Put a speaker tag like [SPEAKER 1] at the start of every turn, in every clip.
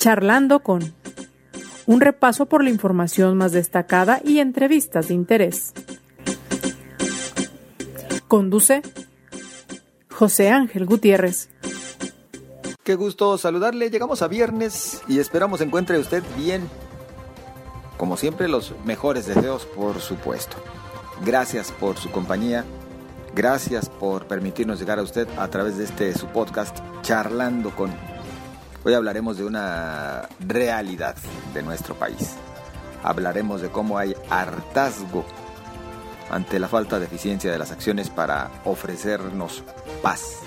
[SPEAKER 1] Charlando con un repaso por la información más destacada y entrevistas de interés. Conduce José Ángel Gutiérrez.
[SPEAKER 2] Qué gusto saludarle. Llegamos a viernes y esperamos encuentre usted bien. Como siempre, los mejores deseos, por supuesto. Gracias por su compañía. Gracias por permitirnos llegar a usted a través de este su podcast Charlando con. Hoy hablaremos de una realidad de nuestro país. Hablaremos de cómo hay hartazgo ante la falta de eficiencia de las acciones para ofrecernos paz.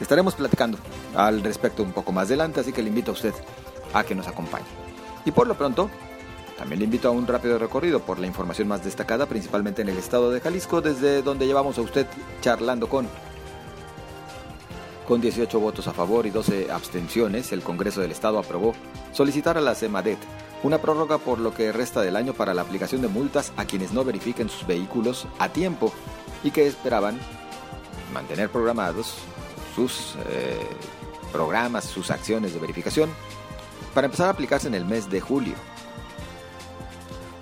[SPEAKER 2] Estaremos platicando al respecto un poco más adelante, así que le invito a usted a que nos acompañe. Y por lo pronto, también le invito a un rápido recorrido por la información más destacada, principalmente en el estado de Jalisco, desde donde llevamos a usted charlando con. Con 18 votos a favor y 12 abstenciones, el Congreso del Estado aprobó solicitar a la CEMADET una prórroga por lo que resta del año para la aplicación de multas a quienes no verifiquen sus vehículos a tiempo y que esperaban mantener programados sus eh, programas, sus acciones de verificación para empezar a aplicarse en el mes de julio.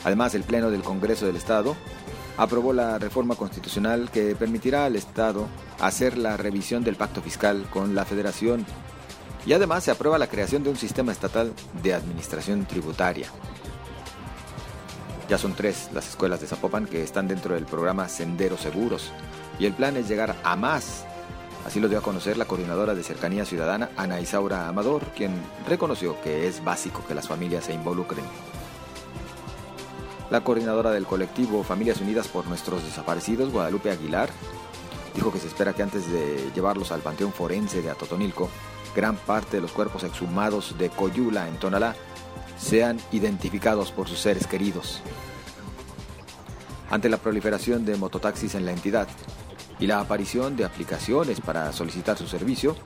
[SPEAKER 2] Además, el Pleno del Congreso del Estado aprobó la reforma constitucional que permitirá al Estado hacer la revisión del pacto fiscal con la Federación y además se aprueba la creación de un sistema estatal de administración tributaria. Ya son tres las escuelas de Zapopan que están dentro del programa Senderos Seguros y el plan es llegar a más. Así lo dio a conocer la coordinadora de Cercanía Ciudadana, Ana Isaura Amador, quien reconoció que es básico que las familias se involucren. La coordinadora del colectivo Familias Unidas por Nuestros Desaparecidos, Guadalupe Aguilar, dijo que se espera que antes de llevarlos al Panteón Forense de Atotonilco, gran parte de los cuerpos exhumados de Coyula en Tonalá sean identificados por sus seres queridos. Ante la proliferación de mototaxis en la entidad y la aparición de aplicaciones para solicitar su servicio,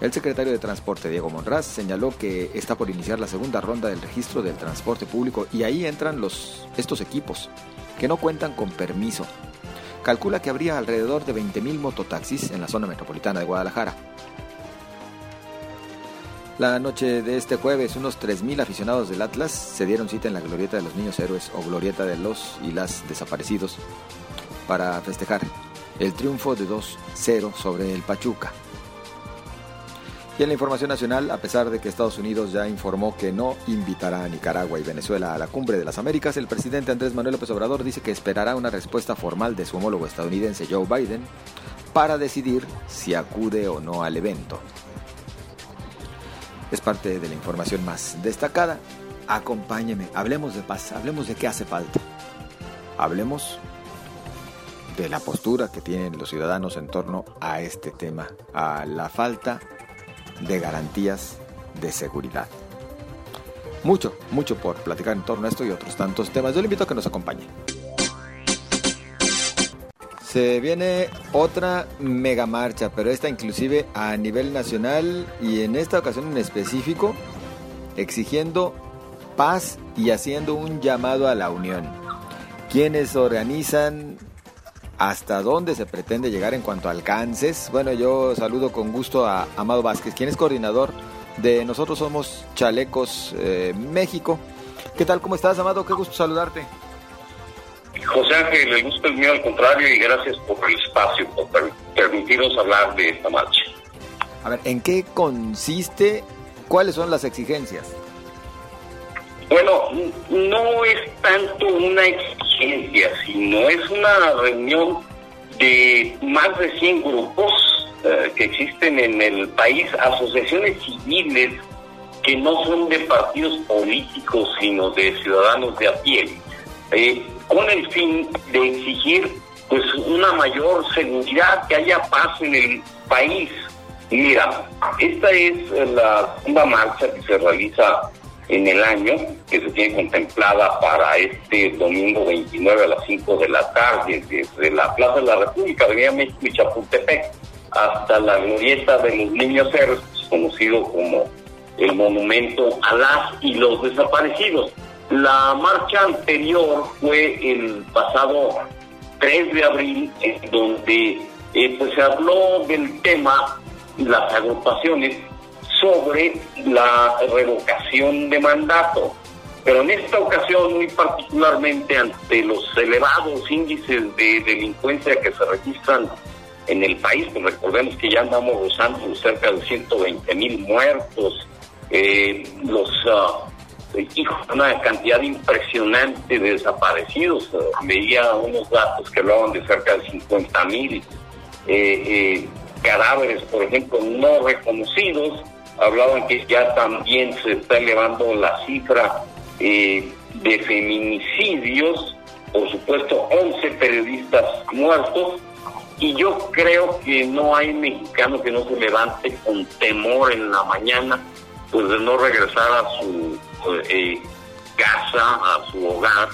[SPEAKER 2] el secretario de Transporte, Diego Monraz, señaló que está por iniciar la segunda ronda del registro del transporte público y ahí entran estos equipos que no cuentan con permiso. Calcula que habría alrededor de 20.000 mototaxis en la zona metropolitana de Guadalajara. La noche de este jueves, unos 3.000 aficionados del Atlas se dieron cita en la Glorieta de los Niños Héroes o Glorieta de los y las Desaparecidos para festejar el triunfo de 2-0 sobre el Pachuca. Y en la información nacional, a pesar de que Estados Unidos ya informó que no invitará a Nicaragua y Venezuela a la cumbre de las Américas, el presidente Andrés Manuel López Obrador dice que esperará una respuesta formal de su homólogo estadounidense Joe Biden para decidir si acude o no al evento es parte de la información más destacada. Acompáñeme, hablemos de paz, hablemos de qué hace falta. Hablemos de la postura que tienen los ciudadanos en torno a este tema, a la falta de garantías de seguridad. Mucho, mucho por platicar en torno a esto y otros tantos temas. Yo le invito a que nos acompañe. Se viene otra mega marcha, pero esta inclusive a nivel nacional y en esta ocasión en específico, exigiendo paz y haciendo un llamado a la unión. Quienes organizan hasta dónde se pretende llegar en cuanto a alcances. Bueno, yo saludo con gusto a Amado Vázquez, quien es coordinador de Nosotros Somos Chalecos eh, México. ¿Qué tal? ¿Cómo estás, Amado? Qué gusto saludarte.
[SPEAKER 3] José Ángel, el gusto es mío al contrario y gracias por el espacio, por permitirnos hablar de esta marcha.
[SPEAKER 2] A ver, ¿en qué consiste? ¿Cuáles son las exigencias?
[SPEAKER 3] Bueno, no es tanto una exigencia, sino es una reunión de más de 100 grupos eh, que existen en el país, asociaciones civiles que no son de partidos políticos, sino de ciudadanos de a pie. Eh, con el fin de exigir pues una mayor seguridad, que haya paz en el país. Mira, esta es la segunda marcha que se realiza en el año, que se tiene contemplada para este domingo 29 a las 5 de la tarde, desde la Plaza de la República, Avenida México y Chapultepec, hasta la glorieta de los niños héroes, conocido como el monumento a las y los desaparecidos. La marcha anterior fue el pasado 3 de abril, en donde eh, pues, se habló del tema, las agrupaciones, sobre la revocación de mandato. Pero en esta ocasión, muy particularmente ante los elevados índices de delincuencia que se registran en el país, pues recordemos que ya andamos rozando cerca de 120 mil muertos, eh, los uh, una cantidad impresionante de desaparecidos. Veía unos datos que hablaban de cerca de 50 mil eh, eh, cadáveres, por ejemplo, no reconocidos. Hablaban que ya también se está elevando la cifra eh, de feminicidios, por supuesto 11 periodistas muertos, y yo creo que no hay mexicano que no se levante con temor en la mañana, pues de no regresar a su eh, casa, a su hogar,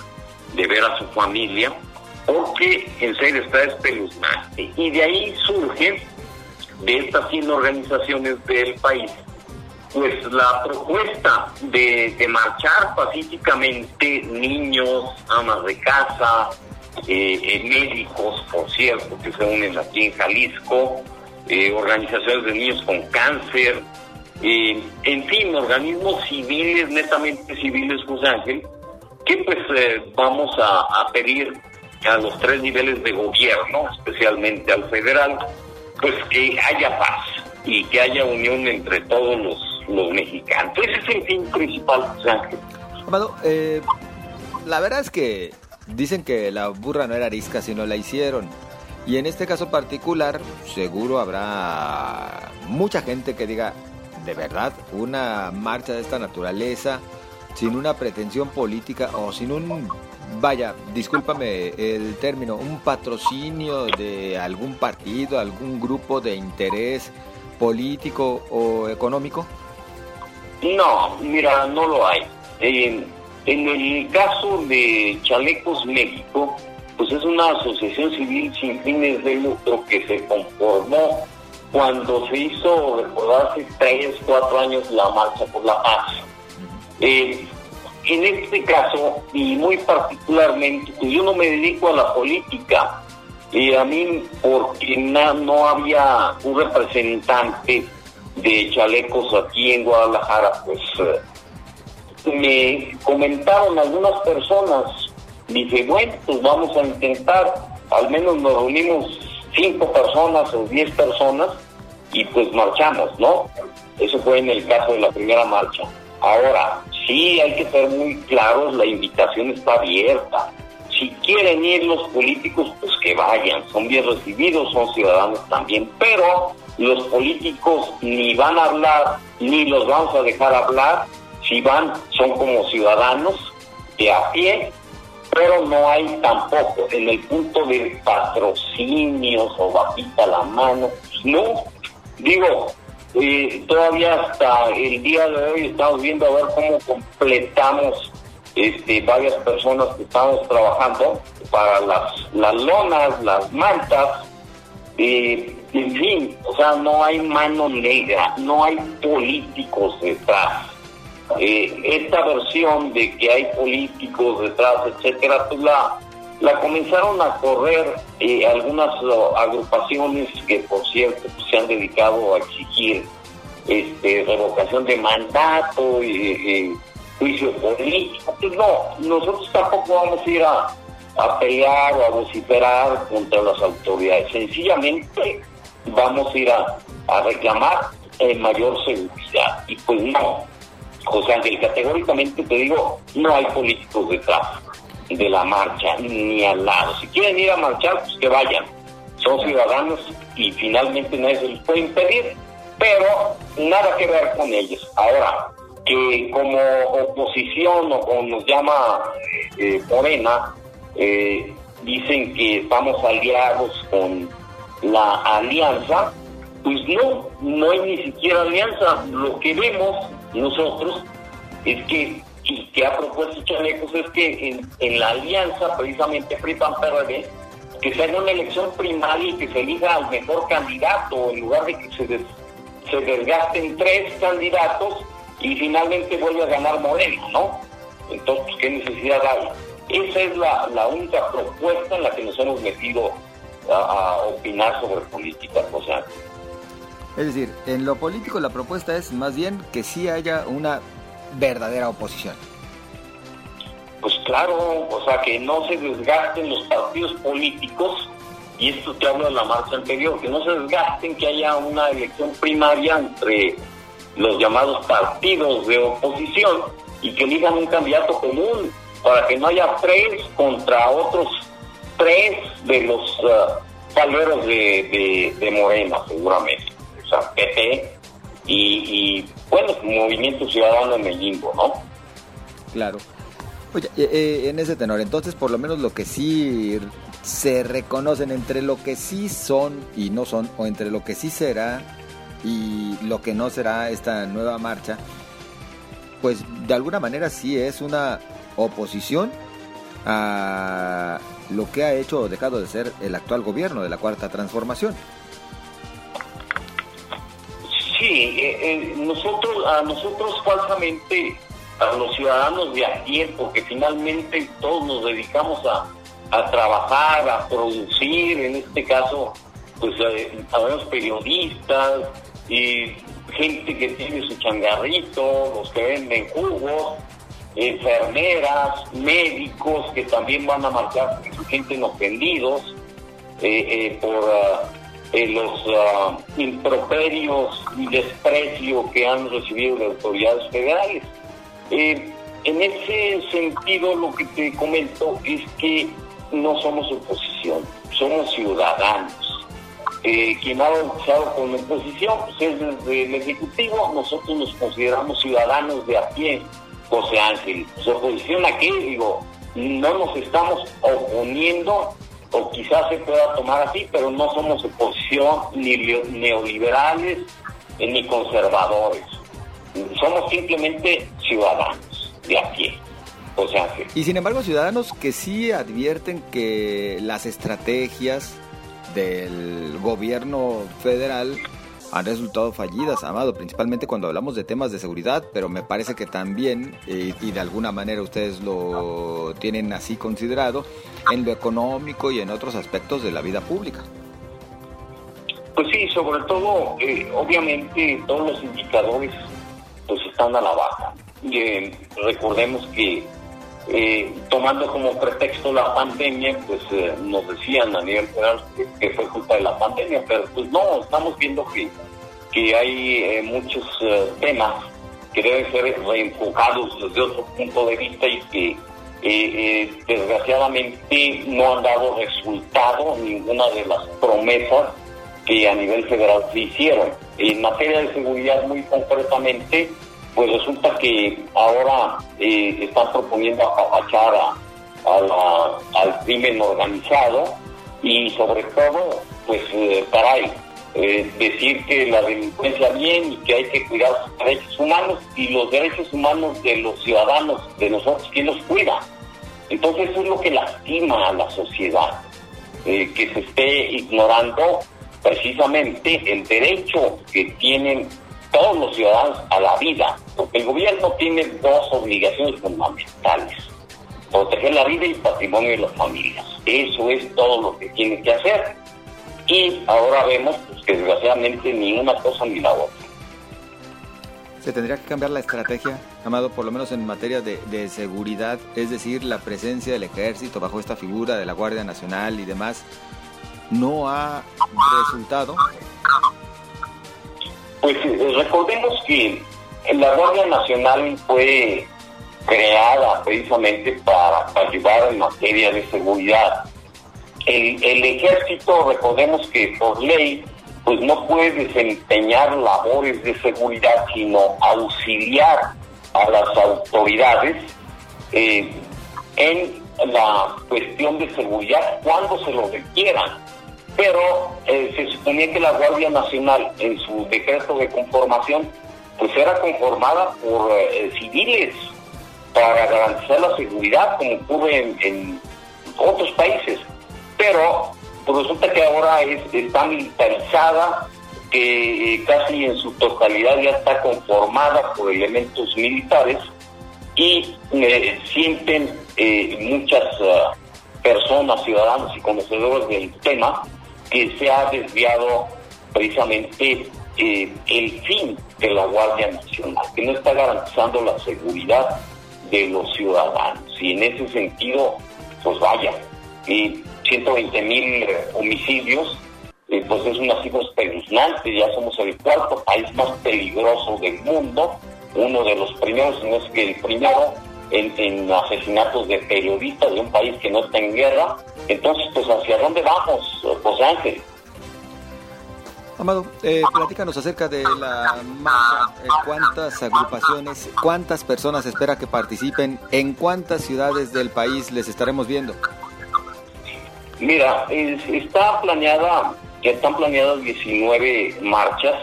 [SPEAKER 3] de ver a su familia, porque en serio está espeluznante. Y de ahí surge, de estas 100 organizaciones del país, pues la propuesta de, marchar pacíficamente niños, amas de casa, eh, eh, médicos, por cierto, que se unen aquí en Jalisco, eh, organizaciones de niños con cáncer, en fin, organismos civiles, netamente civiles, José Ángel, que pues vamos a pedir a los tres niveles de gobierno, especialmente al federal, pues que haya paz y que haya unión entre todos los los mexicanos. Ese es el fin principal, Ángel.
[SPEAKER 2] Amado, eh, la verdad es que dicen que la burra no era arisca, sino la hicieron. Y en este caso particular, seguro habrá mucha gente que diga, de verdad, una marcha de esta naturaleza, sin una pretensión política o sin un, vaya, discúlpame el término, un patrocinio de algún partido, algún grupo de interés político o económico?
[SPEAKER 3] No, mira, no lo hay. en el caso de Chalecos México, pues es una asociación civil sin fines de lucro que se conformó cuando se hizo, recordar, hace tres, cuatro años la Marcha por la Paz. Eh, en este caso, y muy particularmente, pues yo no me dedico a la política, y a mí, porque no había un representante de chalecos aquí en Guadalajara, pues eh, me comentaron algunas personas, dije, bueno, pues vamos a intentar, al menos nos reunimos cinco personas o diez personas y pues marchamos, ¿no? Eso fue en el caso de la primera marcha. Ahora, sí hay que ser muy claros, la invitación está abierta. Si quieren ir los políticos, pues que vayan, son bien recibidos, son ciudadanos también, pero los políticos ni van a hablar, ni los vamos a dejar hablar, si van, son como ciudadanos de a pie, pero no hay tampoco en el punto de patrocinios o bajita la mano, no, digo, eh, todavía hasta el día de hoy estamos viendo a ver cómo completamos este, varias personas que estamos trabajando para las, las lonas, las mantas, eh, en fin, o sea, no hay mano negra, no hay políticos detrás. Eh, esta versión de que hay políticos detrás, etcétera, pues la, la comenzaron a correr eh, algunas agrupaciones que, por cierto, pues, se han dedicado a exigir este, revocación de mandato y juicio político. Pues no, nosotros tampoco vamos a ir a, a pelear o a vociferar contra las autoridades. Sencillamente vamos a ir a, reclamar mayor seguridad. Y pues no, José Ángel, categóricamente te digo, no hay políticos detrás de la marcha, ni al lado. Si quieren ir a marchar, pues que vayan. Son ciudadanos y finalmente nadie se les puede impedir, pero nada que ver con ellos. Ahora, que como oposición o como nos llama eh, Morena, eh, dicen que estamos aliados con la alianza, pues no, no hay ni siquiera alianza. Lo que vemos nosotros es que, y que ha propuesto Chalecos, es que en, la alianza, precisamente PRI-PAN-PRD, que se haga una elección primaria y que se elija al mejor candidato, en lugar de que se, se desgasten tres candidatos y finalmente vuelve a ganar Moreno, ¿no? Entonces, ¿qué necesidad hay? Esa es la, la única propuesta en la que nos hemos metido a, opinar sobre política, o sea.
[SPEAKER 2] Es decir, en lo político la propuesta es más bien que sí haya una verdadera oposición.
[SPEAKER 3] Pues claro, o sea, que no se desgasten los partidos políticos, y esto te hablo de la marcha anterior, que no se desgasten, que haya una elección primaria entre los llamados partidos de oposición y que elijan un candidato común para que no haya tres contra otros tres de los uh, de, de, Morena, seguramente. O sea, PP y, y bueno, Movimiento Ciudadano en el ¿no?
[SPEAKER 2] Claro. Oye, eh, eh, en ese tenor, entonces por lo menos lo que sí se reconocen entre lo que sí son y no son, o entre lo que sí será y lo que no será esta nueva marcha, pues de alguna manera sí es una oposición a lo que ha hecho o dejado de ser el actual gobierno de la Cuarta Transformación.
[SPEAKER 3] Sí, eh, eh, nosotros, a nosotros falsamente, a los ciudadanos de a tiempo, que finalmente todos nos dedicamos a, a trabajar, a producir, en este caso, pues eh, los periodistas y gente que tiene su changarrito, los que venden jugos, enfermeras, médicos que también van a marchar se sienten ofendidos eh, eh, por eh, los uh, improperios y desprecio que han recibido las autoridades federales. en ese sentido, lo que te comento es que no somos oposición, somos ciudadanos. quien ha bautizado con oposición pues es desde el Ejecutivo, nosotros nos consideramos ciudadanos de a pie, José Ángel. Su oposición aquí, digo, no nos estamos oponiendo, o quizás se pueda tomar así, pero no somos oposición ni neoliberales eh, ni conservadores. Somos simplemente ciudadanos de a pie. José Ángel.
[SPEAKER 2] Y sin embargo, ciudadanos que sí advierten que las estrategias del gobierno federal han resultado fallidas, Amado, principalmente cuando hablamos de temas de seguridad, pero me parece que también, eh, y de alguna manera ustedes lo tienen así considerado, en lo económico y en otros aspectos de la vida pública.
[SPEAKER 3] Pues sí, sobre todo, eh, obviamente todos los indicadores pues están a la baja. Eh, recordemos que tomando como pretexto la pandemia, pues nos decían a nivel federal que, fue culpa de la pandemia, pero pues no, estamos viendo que que hay eh, muchos eh, temas que deben ser reenfocados desde otro punto de vista y que eh, desgraciadamente no han dado resultado ninguna de las promesas que a nivel federal se hicieron. En materia de seguridad muy concretamente, pues resulta que ahora están proponiendo apapachar al crimen organizado y sobre todo, pues, caray, eh, decir que la delincuencia bien y que hay que cuidar los derechos humanos y los derechos humanos de los ciudadanos, de nosotros, ¿quién los cuida? Entonces eso es lo que lastima a la sociedad, eh, que se esté ignorando precisamente el derecho que tienen todos los ciudadanos a la vida, porque el gobierno tiene dos obligaciones fundamentales, proteger la vida y el patrimonio de las familias. Eso es todo lo que tiene que hacer y ahora vemos pues, que desgraciadamente ni una cosa ni la otra.
[SPEAKER 2] Se tendría que cambiar la estrategia, Amado, por lo menos en materia de, seguridad, es decir, la presencia del ejército bajo esta figura de la Guardia Nacional y demás, no ha resultado.
[SPEAKER 3] Pues eh, recordemos que la Guardia Nacional fue creada precisamente para ayudar en materia de seguridad el, ejército, recordemos que por ley, pues no puede desempeñar labores de seguridad, sino auxiliar a las autoridades eh, en la cuestión de seguridad cuando se lo requieran. Pero eh, se suponía que la Guardia Nacional, en su decreto de conformación, pues era conformada por eh, civiles para garantizar la seguridad, como ocurre en otros países. Pero pues resulta que ahora es, está militarizada, que eh, casi en su totalidad ya está conformada por elementos militares y eh, sienten muchas ah, personas, ciudadanos y conocedores del tema que se ha desviado precisamente eh, el fin de la Guardia Nacional, que no está garantizando la seguridad de los ciudadanos. Y en ese sentido, pues vaya, y 120 mil homicidios, eh, pues es una cifra espeluznante, ya somos el cuarto país más peligroso del mundo, uno de los primeros, no es que el primero, en, asesinatos de periodistas de un país que no está en guerra. Entonces, pues, ¿hacia dónde vamos, José Ángel?
[SPEAKER 2] Amado, eh, platícanos acerca de la marcha, eh, cuántas agrupaciones, cuántas personas espera que participen, en cuántas ciudades del país les estaremos viendo.
[SPEAKER 3] Mira, está planeada, están planeadas 19 marchas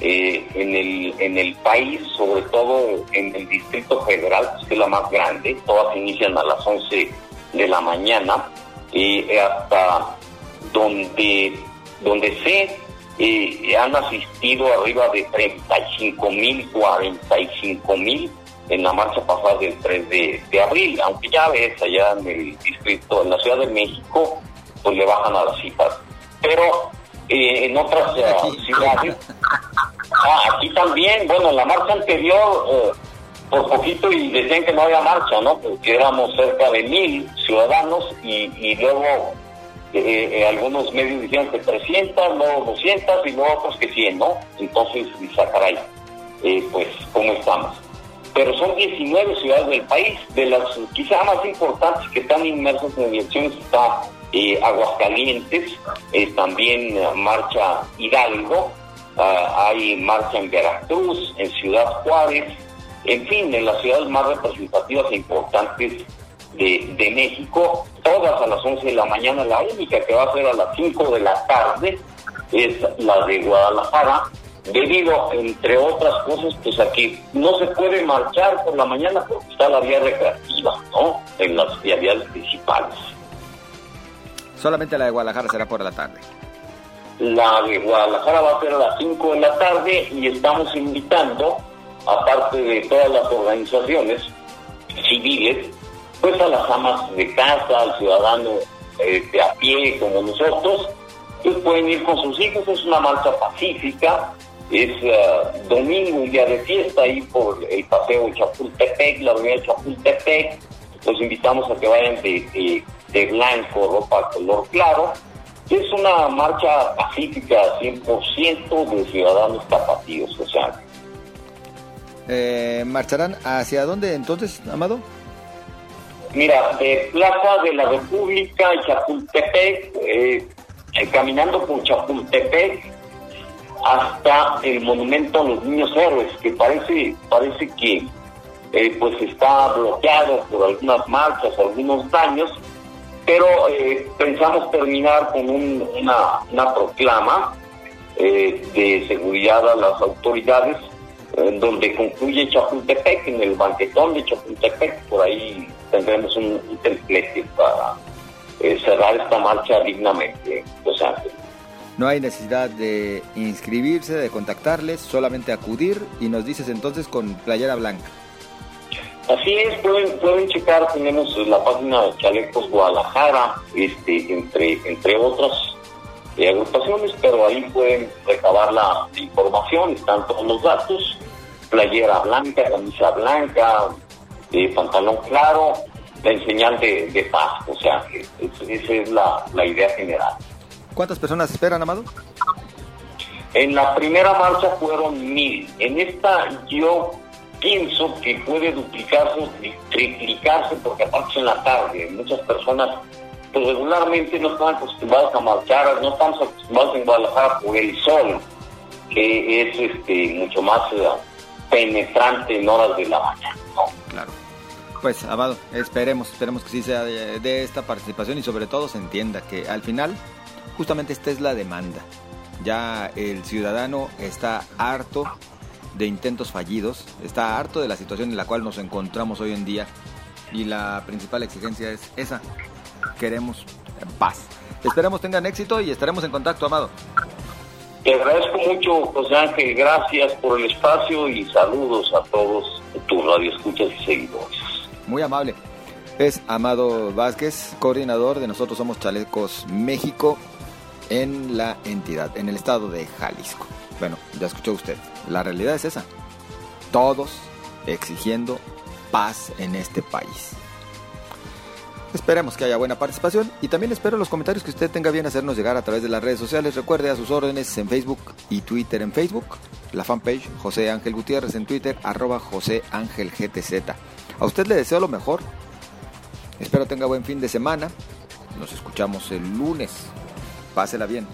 [SPEAKER 3] eh, en, el, en el país, sobre todo en el Distrito Federal, que es la más grande, todas inician a las 11 de la mañana, y hasta donde, donde sé eh, han asistido arriba de 35 mil, 45 mil en la marcha pasada del 3 de, abril, aunque ya ves allá en el distrito, en la Ciudad de México, pues le bajan a las cifras. Pero eh, en otras eh, ciudades, ah, aquí también, bueno, en la marcha anterior, por poquito y decían que no había marcha, ¿no? Porque éramos cerca de mil ciudadanos y, y luego eh, eh, algunos medios dijeron que 300, luego 200 y luego otros que 100, ¿no? Entonces, caray, eh, pues, ¿cómo estamos? Pero son 19 ciudades del país, de las quizá más importantes que están inmersas en elecciones está eh, Aguascalientes, también marcha Hidalgo, ah, hay marcha en Veracruz, en Ciudad Juárez, en fin, en las ciudades más representativas e importantes de, México, todas a las 11 de la mañana, la única que va a ser a las 5 de la tarde es la de Guadalajara, debido, entre otras cosas, pues aquí no se puede marchar por la mañana porque está la vía recreativa, ¿no? En las vialidades principales.
[SPEAKER 2] Solamente la de Guadalajara será por la tarde.
[SPEAKER 3] La de Guadalajara va a ser a las 5 de la tarde y estamos invitando, aparte de todas las organizaciones civiles, pues a las amas de casa, al ciudadano de a pie como nosotros, pues pueden ir con sus hijos, es una marcha pacífica, es uh, domingo, un día de fiesta ahí por el paseo Chapultepec, la avenida Chapultepec, los invitamos a que vayan de, blanco, ropa color claro, es una marcha pacífica 100% de ciudadanos tapatíos, o sea.
[SPEAKER 2] Eh, ¿Marcharán hacia dónde entonces, Amado?
[SPEAKER 3] Mira, de Plaza de la República, Chapultepec, eh, eh, caminando por Chapultepec hasta el monumento a los niños héroes, que parece, parece que eh, pues está bloqueado por algunas marchas, algunos daños, pero pensamos terminar con una, proclama de seguridad a las autoridades, en donde concluye Chapultepec, en el banquetón de Chapultepec, por ahí tendremos un, templete para eh, cerrar esta marcha dignamente, Los Ángeles.
[SPEAKER 2] No hay necesidad de inscribirse, de contactarles, solamente acudir y nos dices entonces con playera blanca.
[SPEAKER 3] Así es, pueden, pueden checar, tenemos la página de Chalecos Guadalajara, este, entre, entre otras eh, agrupaciones, pero ahí pueden recabar la información, están todos los datos, playera blanca, camisa blanca, pantalón claro, la señal de, paz. O sea, esa es la, idea general.
[SPEAKER 2] ¿Cuántas personas esperan, Amado?
[SPEAKER 3] En la primera marcha fueron mil. En esta yo pienso que puede duplicarse, triplicarse, porque aparte en la tarde. Muchas personas pues regularmente no están acostumbradas a marchar, no estamos acostumbrados en Guadalajara por el sol, que es este mucho más eh, penetrante en horas de la mañana.
[SPEAKER 2] Claro. Pues, Amado, esperemos, esperemos que sí sea de, esta participación y sobre todo se entienda que al final justamente esta es la demanda. Ya el ciudadano está harto de intentos fallidos, está harto de la situación en la cual nos encontramos hoy en día y la principal exigencia es esa, queremos paz. Esperemos tengan éxito y estaremos en contacto, Amado.
[SPEAKER 3] Te agradezco mucho, José Ángel, gracias por el espacio y saludos a todos tus radioescuchas y seguidores
[SPEAKER 2] muy amable. Es Amado Vázquez, coordinador de Nosotros Somos Chalecos México en la entidad, en el estado de Jalisco. Bueno, ya escuchó usted. La realidad es esa. Todos exigiendo paz en este país. Esperemos que haya buena participación y también espero los comentarios que usted tenga bien hacernos llegar a través de las redes sociales. Recuerde a sus órdenes en Facebook y Twitter en Facebook, la fanpage José Ángel Gutiérrez en Twitter, arroba José Ángel GTZ. A usted le deseo lo mejor. Espero tenga buen fin de semana. Nos escuchamos el lunes. Pásela bien.